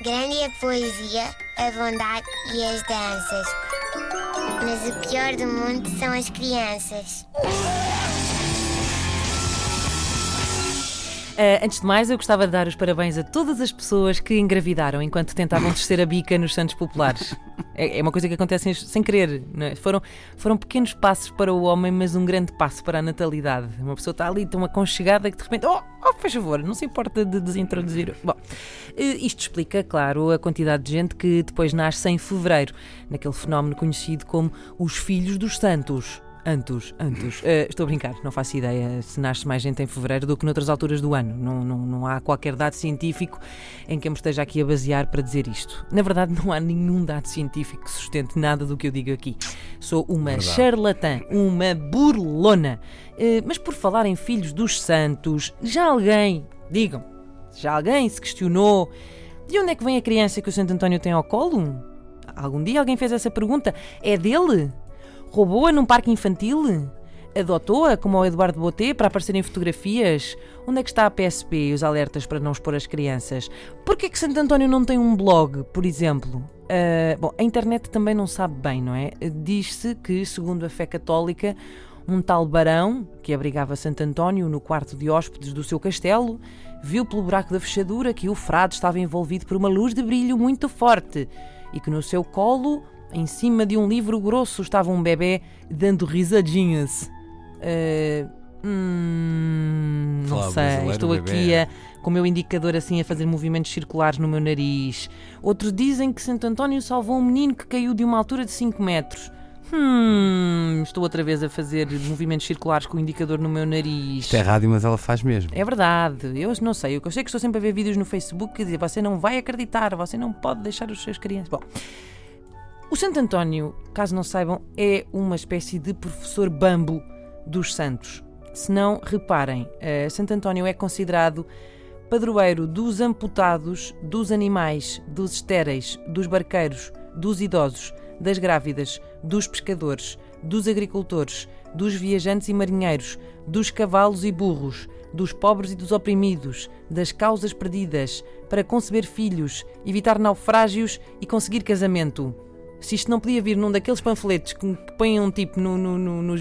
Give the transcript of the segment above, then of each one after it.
Grande é a poesia, a bondade e as danças. Mas o pior do mundo são as crianças. Uh, antes de mais, eu gostava de dar os parabéns a todas as pessoas que engravidaram enquanto tentavam descer a bica nos Santos Populares. É, é uma coisa que acontece sem querer. É? Foram, foram pequenos passos para o homem, mas um grande passo para a natalidade. Uma pessoa está ali tão aconchegada que de repente, oh, oh faz favor, não se importa de desintroduzir. Bom, uh, isto explica, claro, a quantidade de gente que depois nasce em fevereiro, naquele fenómeno conhecido como os Filhos dos Santos. Antos, Antos. Uh, estou a brincar, não faço ideia se nasce mais gente em fevereiro do que noutras alturas do ano. Não, não, não há qualquer dado científico em que eu me esteja aqui a basear para dizer isto. Na verdade, não há nenhum dado científico que sustente nada do que eu digo aqui. Sou uma verdade. charlatã, uma burlona. Uh, mas por falar em filhos dos santos, já alguém, digam, já alguém se questionou de onde é que vem a criança que o Santo António tem ao colo? Algum dia alguém fez essa pergunta? É dele? Roubou-a num parque infantil? Adotou-a, como o Eduardo Boté, para aparecer em fotografias? Onde é que está a PSP e os alertas para não expor as crianças? Porquê é que Santo António não tem um blog, por exemplo? Uh, bom, a internet também não sabe bem, não é? Diz-se que, segundo a fé católica, um tal barão, que abrigava Santo António no quarto de hóspedes do seu castelo, viu pelo buraco da fechadura que o frade estava envolvido por uma luz de brilho muito forte e que no seu colo em cima de um livro grosso estava um bebê dando risadinhas. Uh, hum, não sei, estou aqui a, com o meu indicador assim a fazer movimentos circulares no meu nariz. Outros dizem que Santo António salvou um menino que caiu de uma altura de 5 metros. Hum, estou outra vez a fazer movimentos circulares com o indicador no meu nariz. Isto é rádio, mas ela faz mesmo. É verdade. Eu não sei. Eu sei que estou sempre a ver vídeos no Facebook que dizem você não vai acreditar, você não pode deixar os seus crianças. Bom, o Santo António, caso não saibam, é uma espécie de professor bambo dos santos. Se não, reparem, uh, Santo António é considerado padroeiro dos amputados, dos animais, dos estéreis, dos barqueiros, dos idosos, das grávidas, dos pescadores, dos agricultores, dos viajantes e marinheiros, dos cavalos e burros, dos pobres e dos oprimidos, das causas perdidas, para conceber filhos, evitar naufrágios e conseguir casamento se isto não podia vir num daqueles panfletos que, põem um tipo no, no, no, no,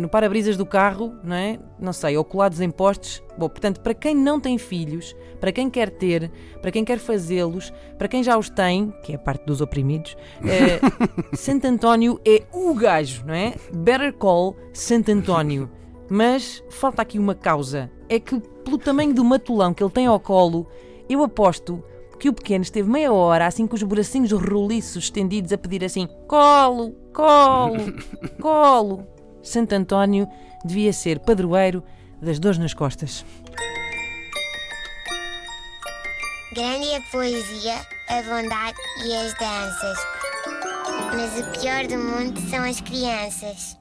no para-brisas do carro, não é? Não sei, ou colados em postes. Bom, portanto, para quem não tem filhos, para quem quer ter, para quem quer fazê-los, para quem já os tem, que é a parte dos oprimidos, é, Santo António é o gajo, não é? Better call Santo António. Mas falta aqui uma causa. É que, pelo tamanho do matulão que ele tem ao colo, eu aposto que o pequeno esteve meia hora assim com os bracinhos roliços estendidos a pedir assim: colo, colo, colo. Santo António devia ser padroeiro das dores nas costas. Grande é a poesia, a bondade e as danças. Mas o pior do mundo são as crianças.